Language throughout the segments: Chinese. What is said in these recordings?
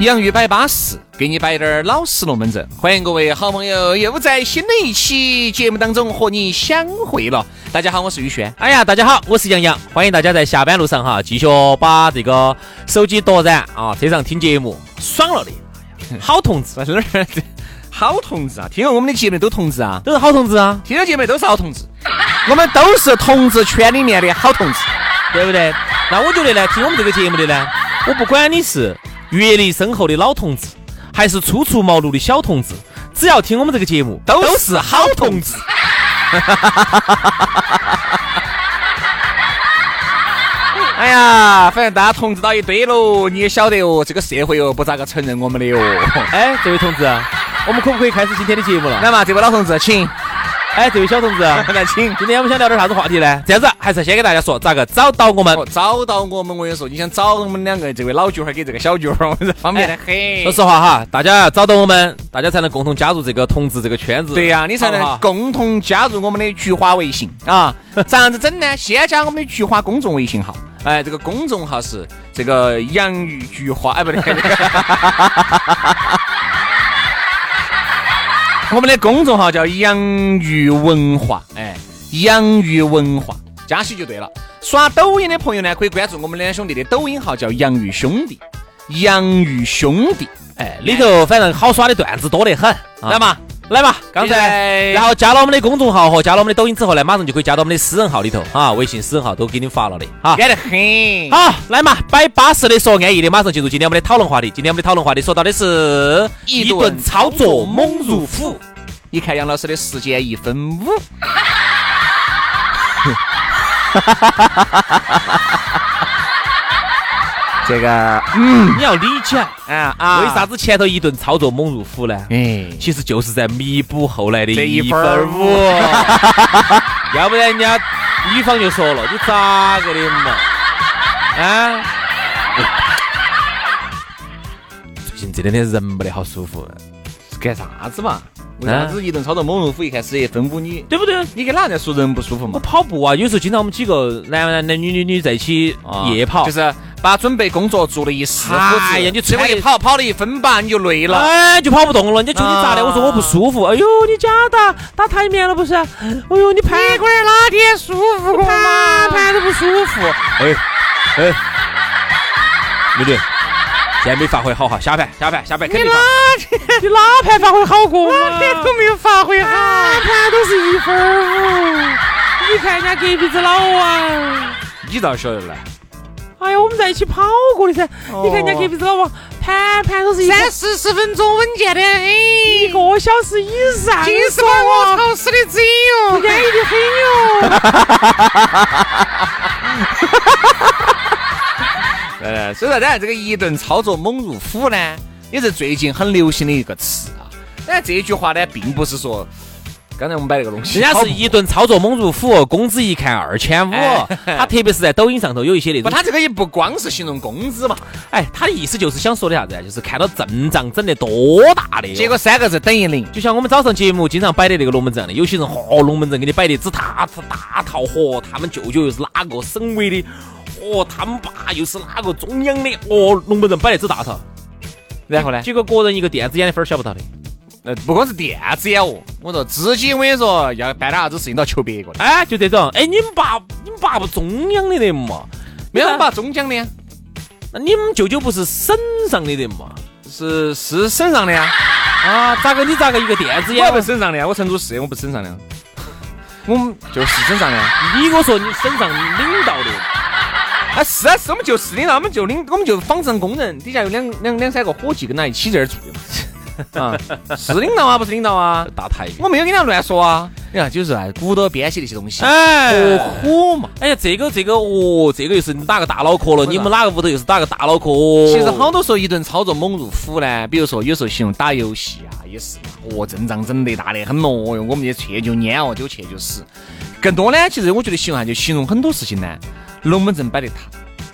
洋芋摆巴适，给你摆点儿老实龙门阵。欢迎各位好朋友又在新的一期节目当中和你相会了。大家好，我是宇轩。哎呀，大家好，我是杨洋。欢迎大家在下班路上哈，继续把这个手机夺燃啊，车上听节目，爽了的。好同志，好同志啊！听了我们的节目都同志啊，都是好同志啊，听了节目都是好同志。我们都是同志圈里面的好同志，对不对？那我觉得呢，听我们这个节目的呢，我不管你是。阅历深厚的老同志，还是初出茅庐的小同志，只要听我们这个节目，都是好同志。哎呀，反正大家同志到一堆喽，你也晓得哦，这个社会哦不咋个承认我们的哦。哎，这位同志，我们可不可以开始今天的节目了？来嘛，这位老同志，请。哎，这位小同志，来请。今天我们想聊点啥子话题呢？这样子，还是先给大家说咋个找到我们。找到我们，我跟你说，你想找我们两个这位老菊花给这个小菊花，方便的很。说实话哈，大家要找到我们，大家才能共同加入这个同志这个圈子。对呀，你才能共同加入我们的菊花微信啊。咋样子整呢？先加我们的菊花公众微信号。哎，这个公众号是这个洋芋菊花，哎，不对。我们的公众号叫洋芋文化，哎，洋芋文化加起就对了。刷抖音的朋友呢，可以关注我们两兄弟的抖音号，叫洋芋兄弟，洋芋兄弟，哎，里头反正好耍的段子多得很，来嘛。来嘛，刚才，然后加了我们的公众号和加了我们的抖音之后呢，马上就可以加到我们的私人号里头啊，微信私人号都给你发了的，哈，安得很。好，来嘛，摆巴适的说安逸的，马上进入今天我们的讨论话题。今天我们的讨论话题说到的是一顿操作猛如虎。你看杨老师的时间一分五。这个，嗯，你要理解啊啊！为啥子前头一顿操作猛如虎呢？哎，其实就是在弥补后来的一分五。要不然人家女方就说了，你咋个的嘛？啊？最近这两天人不得好舒服，是干啥子嘛？为啥子一顿操作猛如虎？一开始也分五你，对不对？你跟哪在说人不舒服嘛？我跑步啊，有时候经常我们几个男男男女女女在一起夜跑，就是。把准备工作做了一死哎呀，你最后一跑跑了一分半，你就累了，哎，就跑不动了。你究竟咋的？我说我不舒服。哎呦，你假打打台面了不是？哎呦，你盘管哪天舒服过嘛？盘都不舒服。哎哎，美女，现在没发挥好哈，下盘下盘下盘肯定。你哪天你哪盘发挥好过哪天都没有发挥好，盘都是一分五。你看人家隔壁子老王，你咋晓得呢？哎呀，我们在一起跑过的噻！你看人家隔壁子老王，盘盘都是三四十分钟稳健的，哎，一个小时以上，尽是把我吵死的嘴哟，安逸的很哟。呃，所以说，当然这个一顿操作猛如虎呢，也是最近很流行的一个词啊。当然这句话呢，并不是说。刚才我们摆那个东西，人家是一顿操作猛如虎，工资一看二千五。他特别是在抖音上头有一些那种，他这个也不光是形容工资嘛，哎，他的意思就是想说的啥子？就是看到阵仗整得多大的，结果三个字等于零。就像我们早上节目经常摆的那个龙门阵的，有些人嚯龙门阵给你摆的只大大套，嚯他们舅舅又是哪个省委的，哦他们爸又是哪个中央的，哦龙门阵摆的只大套，然后呢？结果个人一个电子眼的分儿晓不到的。呃，不光是电子烟哦，我说自己我跟你说要办点啥子事情都要求别个的，哎，就这种，哎，你们爸你们爸不中央的人嘛？没有爸中央的？那你们舅舅不是省上的人嘛？是是省上的呀？啊，咋个你咋个一个电子烟？我不省上的，我成都市，我不省上的，我们 就是省上的。你给我说你省上领导的，啊是啊是，我们就是领导，我们就领，我们就纺织厂工人，底下有两两两三个伙计跟他一起在这儿做的嘛。啊，是领导啊，不是领导啊，大台。我没有跟他乱说啊。你看，就是啊，鼓捣编写那些东西，哎，何苦嘛？哎呀，这个这个哦，这个又是哪个大脑壳了？你们哪个屋头又是哪个大脑壳？其实好多时候一顿操作猛如虎呢。比如说，有时候形容打游戏啊，也是哦，阵仗整得大得很咯哟。我们就去就蔫哦，就去就死。更多呢，其实我觉得形容下就形容很多事情呢，龙门阵摆得大，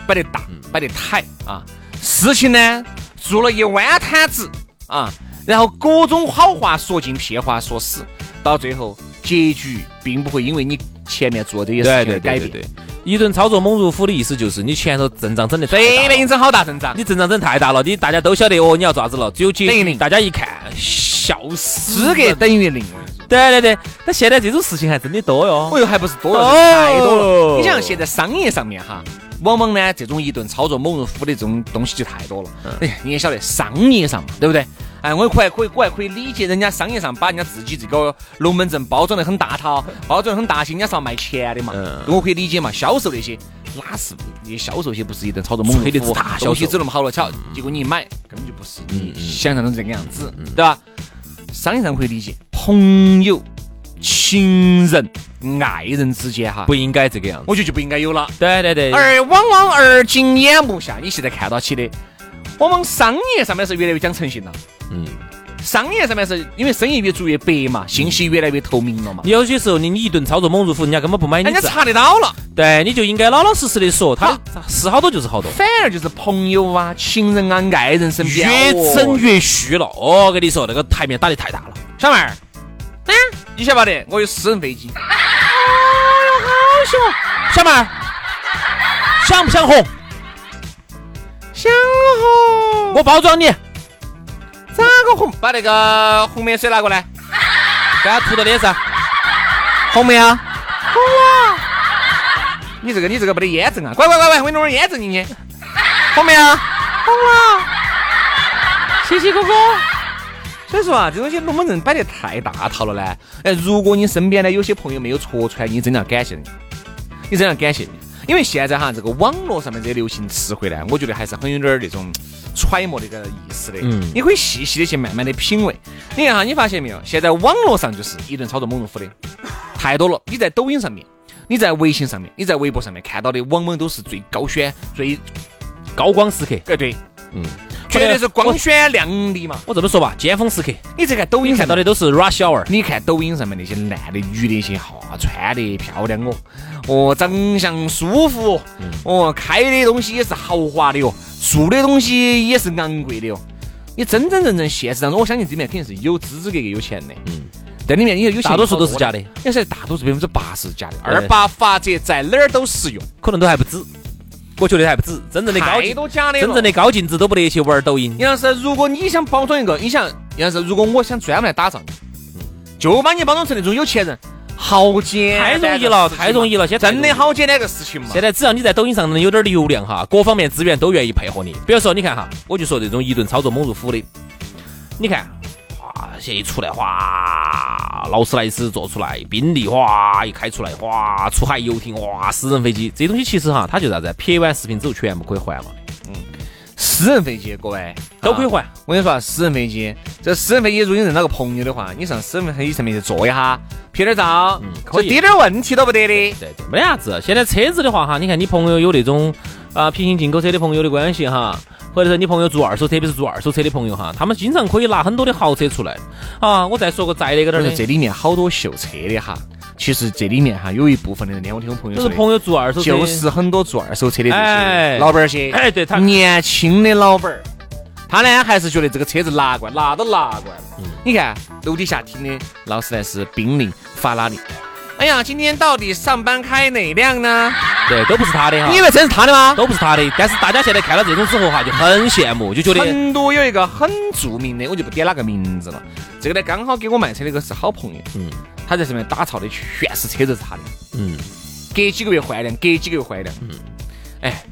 摆得大，摆得抬啊。事情呢，做了一弯摊子啊。然后各种好话说尽，屁话说死，到最后结局并不会因为你前面做这些事情改变。对，一顿操作猛如虎的意思就是你前头阵仗整得随便整好大阵仗，你阵仗整太大了，你大家都晓得哦，你要咋子了？只有结局大家一看笑死，资格等于零。对对对，但现在这种事情还真的多哟。哦哟，还不是多了，太多了。你想现在商业上面哈，往往呢这种一顿操作猛如虎的这种东西就太多了。哎，你也晓得商业上嘛，对不对？哎，我可还可以，我还可以理解人家商业上把人家自己这个龙门阵包装得很大套，包装得很大型，人家是要卖钱的嘛。我可以理解嘛，销售那些哪是那些销售些不是一顿操作猛吹的大消息走那么好了巧，结果你一买根本就不是你想象中这个样子，对吧？商业上可以理解，朋友、情人、爱人之间哈，不应该这个样子，我觉得就不应该有了。对对对。而往往而今眼目下，你现在看到起的，往往商业上面是越来越讲诚信了。嗯，商业上面是因为生意越做越白嘛，信息越来越透明了嘛。有些时候你你一顿操作猛如虎，人家根本不买你。人家查得到了，对，你就应该老老实实的说，他是好多就是好多。反而就是朋友啊、情人啊、爱人身边越整越虚了。哦，跟你说那个台面打得太大了。小妹儿，嗯，你晓不晓得？我有私人飞机。哎 呦，好凶！小妹儿，想不想红？想红。我包装你。咋个红？把那个红棉水拿过来，给他涂到脸上。红没啊？红啊！你这个你这个没得验证啊！乖乖乖乖，我给你弄点验证进去。红没啊？红啊。谢谢哥哥。所以说啊，这东西龙门阵摆得太大套了呢。哎，如果你身边呢有些朋友没有戳穿你，真的要感谢你，你真的要感谢你。因为现在哈，这个网络上面这些流行词汇呢，我觉得还是很有点那种揣摩那个意思的。嗯，你可以细细的去慢慢的品味。你看哈，你发现没有？现在网络上就是一顿操作猛如虎的太多了。你在抖音上面，你在微信上面，你在微博上面看到的，往往都是最高宣、最高光时刻。哎，对，嗯。绝对是光鲜亮丽嘛！我这么说吧，尖峰时刻，你再看抖音看到的都是 rush hour。你看抖音上面那些男的、女的，那些哈穿的漂亮哦，哦长相舒服，哦开的东西也是豪华的哟，住的东西也是昂贵的哟。你真真正正现实当中，我相信这里面肯定是有资资格格有钱的。嗯，在里面有有大多数都是假的，你说大多数百分之八十是假的，二八法则在哪儿都适用，可能都还不止。我觉得还不止，真正的高多假的，真正的高净值都不得去玩抖音。杨老师，如果你想包装一个，你想杨老师，如果我想专门来打造你，就把你包装成那种有钱人，好简单，太容易了，太容易了。现在真的好简单个事情嘛。现在只要你在抖音上能有点流量哈，各方面资源都愿意配合你。比如说，你看哈，我就说这种一顿操作猛如虎的，你看。现一出来，哗，劳斯莱斯做出来，宾利哗一开出来，哗，出海游艇，哇，私人飞机，这东西其实哈，它就啥子？拍完视频之后全部可以还嘛。嗯，私人飞机各位都可以还。我跟你说，私人飞机，这私人飞机如果你认到个朋友的话，你上私人飞机上面去坐一下，拍点照，嗯，可以，滴点问题都不得的。对对，没啥子。现在车子的话哈，你看你朋友有那种啊平行进口车的朋友的关系哈。或者是你朋友做二手，特别是做二手车的朋友哈，他们经常可以拿很多的豪车出来啊。我再说个再那个点儿的，这里面好多秀车的哈。其实这里面哈有一部分的人，我听我朋友说，是朋友做二手车，就是很多做二手车的这些老板儿些。哎，对他年轻的老板儿，他呢还是觉得这个车子拿过来，拿都拿过来了。你看楼底下停的劳斯莱斯、宾利、法拉利。哎呀，今天到底上班开哪辆呢？对，都不是他的哈。你以为真是他的吗？都不是他的。但是大家现在看到这种之后哈，就很羡慕，就觉得成都有一个很著名的，我就不点哪个名字了。这个呢，刚好给我卖车的个是好朋友。嗯。他在上面打造的全是车子是他的。嗯。隔几个月换一辆，隔几个月换一辆。嗯。哎，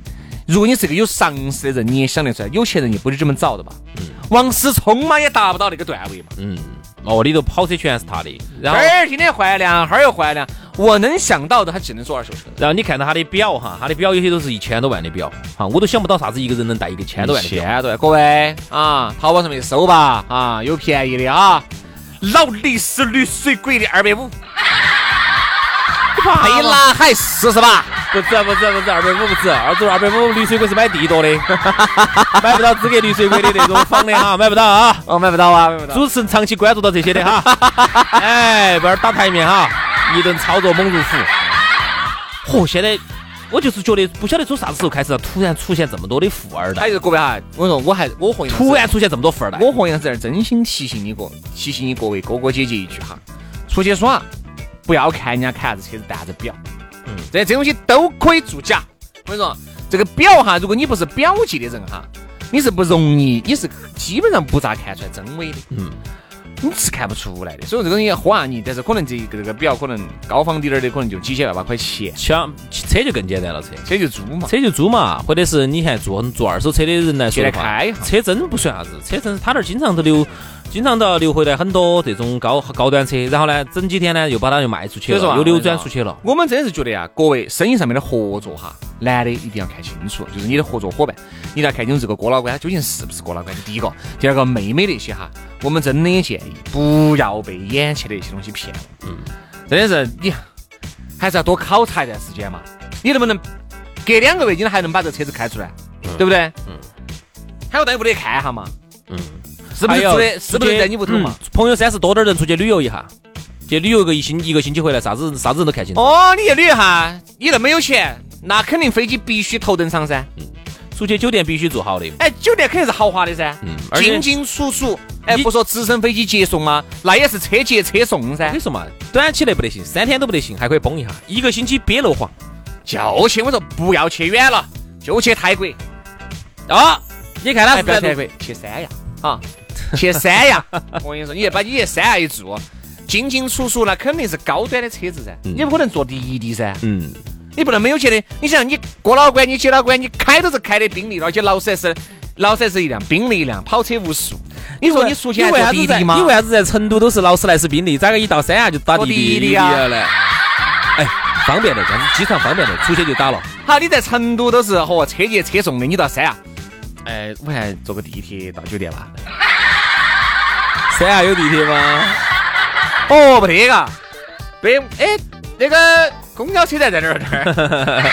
如果你是个有常识的人，你也想得出来，有钱人也不是这么找的吧？嗯。王思聪嘛，也达不到那个段位嘛。嗯。哦，里头跑车全是他的，然后这儿今天换一辆，哈儿又换一辆，我能想到的，他只能做二手车。然后你看到他的表哈，他的表有些都是一千多万的表，哈，我都想不到啥子一个人能带一个千多万的表。千多万，各位啊，淘宝上面搜吧，啊，有便宜的啊，劳力士绿水鬼的二百五，配蓝海四十八，不止不止不止，二百五不止，二十二百五绿水鬼是买地多的，买不到资格绿水鬼的那种房的哈，买不到啊，哦，买不到啊，买不到。主持人长期关注到这些的哈，哎，不要打台面哈。一顿操作猛如虎，嚯！现在我就是觉得不晓得从啥子时候开始，突然出现这么多的富二代。还有各位哈，我跟你说我还我和突然出现这么多富二代，我和杨子儿真心提醒你个，提醒你各位哥哥姐姐一句哈，出去耍不要看人家开啥子车子，带啥子表，嗯，这这东西都可以作假。我跟你说，这个表哈，如果你不是表记的人哈，你是不容易，你是基本上不咋看出来真伪的，嗯。你是看不出来的，所以这个东西花你，但是可能这个这个表可能高仿点儿的，可能就几千万把块钱。像车就更简单了，车车就租嘛，车就租嘛，或者是你看做做二手车的人来说的话，车真不算啥子，车真他那儿经常都留。经常都要留回来很多这种高高端车，然后呢，整几天呢又把它又卖出去了，又流转出去了。我们真的是觉得呀，各位生意上面的合作哈，男的一定要看清楚，就是你的合作伙伴，你要看清楚这个哥老倌究竟是不是哥老倌。第一个，第二个，妹妹那些哈，我们真的建议不要被眼前的一些东西骗了。嗯，真的是你还是要多考察一段时间嘛。你能不能隔两个月你还能把这车子开出来，对不对？嗯。还有大家不得看哈嘛。嗯。是不是住的？是不是在你屋头嘛？朋友三十多点人出去旅游一下，去旅游个一星一个星期回来，啥子啥子人都看清楚。哦，你去旅游哈，你那么有钱，那肯定飞机必须头等舱噻。嗯，出去酒店必须住好的。哎，酒店肯定是豪华的噻。嗯，进进出出，哎，不说直升飞机接送啊？那也是车接车送噻。你说嘛，短期内不得行，三天都不得行，还可以崩一下。一个星期憋楼皇，就去我说不要去远了，就去泰国。啊，你看他是在泰国，去三亚啊。去三亚，我跟你说，你把你去三亚一住，进进出出那肯定是高端的车子噻，你不可能坐滴滴噻，嗯，你不能没有钱的。你想，你过老关，你接老关，你开都是开的宾利，而且劳斯莱斯，劳斯莱斯一辆，宾利一辆，跑车无数。你说你出去坐滴滴吗？你为啥子在成都都是劳斯莱斯、宾利，咋个一到三亚就打滴滴啊？哎，方便的，这样子机场方便的，出去就打了。好，你在成都都是和车接车送的，你到三亚，哎，我还坐个地铁到酒店吧。三亚有地铁吗？哦，不得嘎，北哎，那个公交车站在哪儿？那儿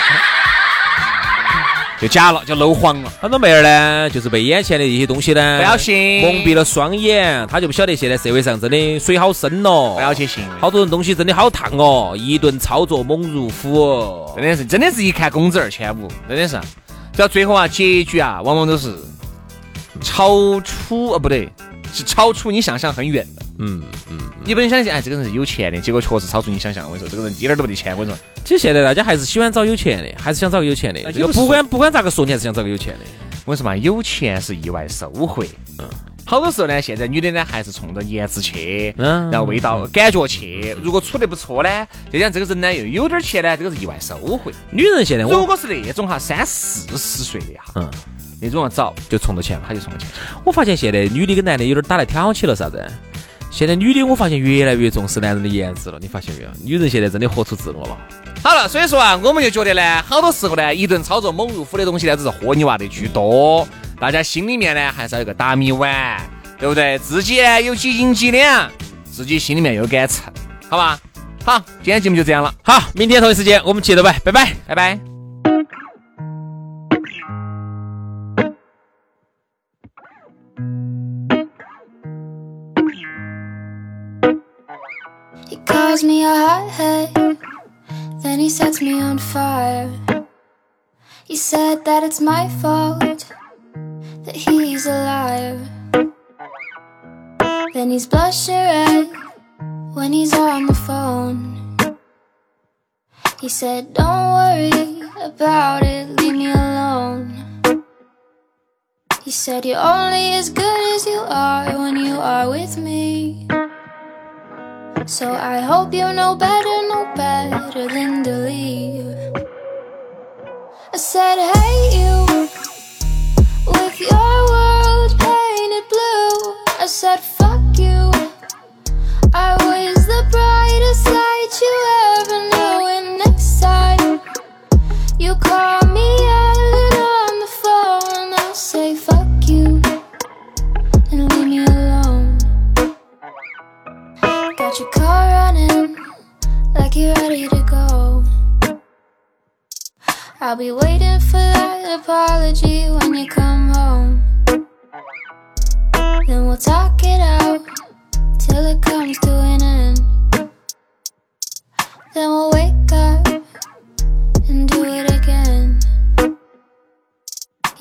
就假了，就漏黄了。很多妹儿呢，就是被眼前的一些东西呢，不要信，蒙蔽了双眼，她就不晓得现在社会上真的水好深哦，不要去信。好多人东西真的好烫哦，一顿操作猛如虎，真的是，真的是一看工资二千五，真的是。到最后啊，结局啊，往往都是超出啊，不对。是超出你想象很远的，嗯嗯，你不能相信，哎，这个人是有钱的，结果确实超出你想象。我跟你说，这个人一点都不得钱。我跟你说，其实现在大家还是喜欢找有钱的，还是想找个有钱的。这个不管不管咋个说，你还是想找个有钱的。我跟你说嘛，有钱是意外收获。嗯，好多时候呢，现在女的呢还是冲着颜值去，嗯，然后味道感觉去。如果处得不错呢，就像这个人呢又有点钱呢，这个是意外收获。女人现在，如果是那种哈三四十岁的哈，嗯。那种早就冲到钱了，他就冲到钱。我发现现在女的跟男的有点打来挑起了啥子？现在女的我发现越来越重视男人的颜值了，你发现没有？女人现在真的活出自我了。好了，所以说啊，我们就觉得呢，好多时候呢，一顿操作猛如虎的东西呢，只是豁你娃的居多。大家心里面呢，还是要有个打米碗，对不对？自己呢有几斤几两，自己心里面有杆秤，好吧？好，今天节目就这样了。好，明天同一时间我们接着拜，拜拜，拜拜。Calls me a hothead, then he sets me on fire. He said that it's my fault, that he's a liar. Then he's blushing red when he's on the phone. He said, Don't worry about it, leave me alone. He said, You're only as good as you are when you are with me. So I hope you know better, know better than to leave. I said, Hey, you, with your world painted blue. I said,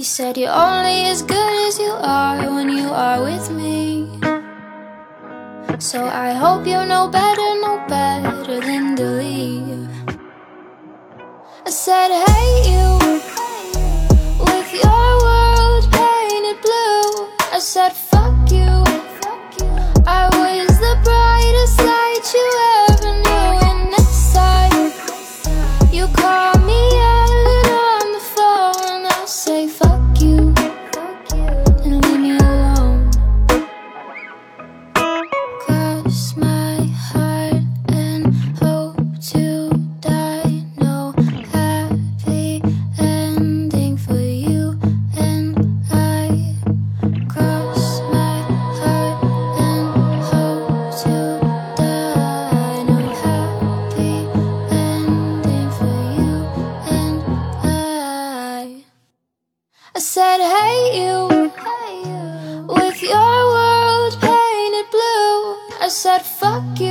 You said you're only as good as you are when you are with me. So I hope you know better, know better than to leave. I said, hate you with your world painted blue. I said, would hate you with your world painted blue. I said, fuck you.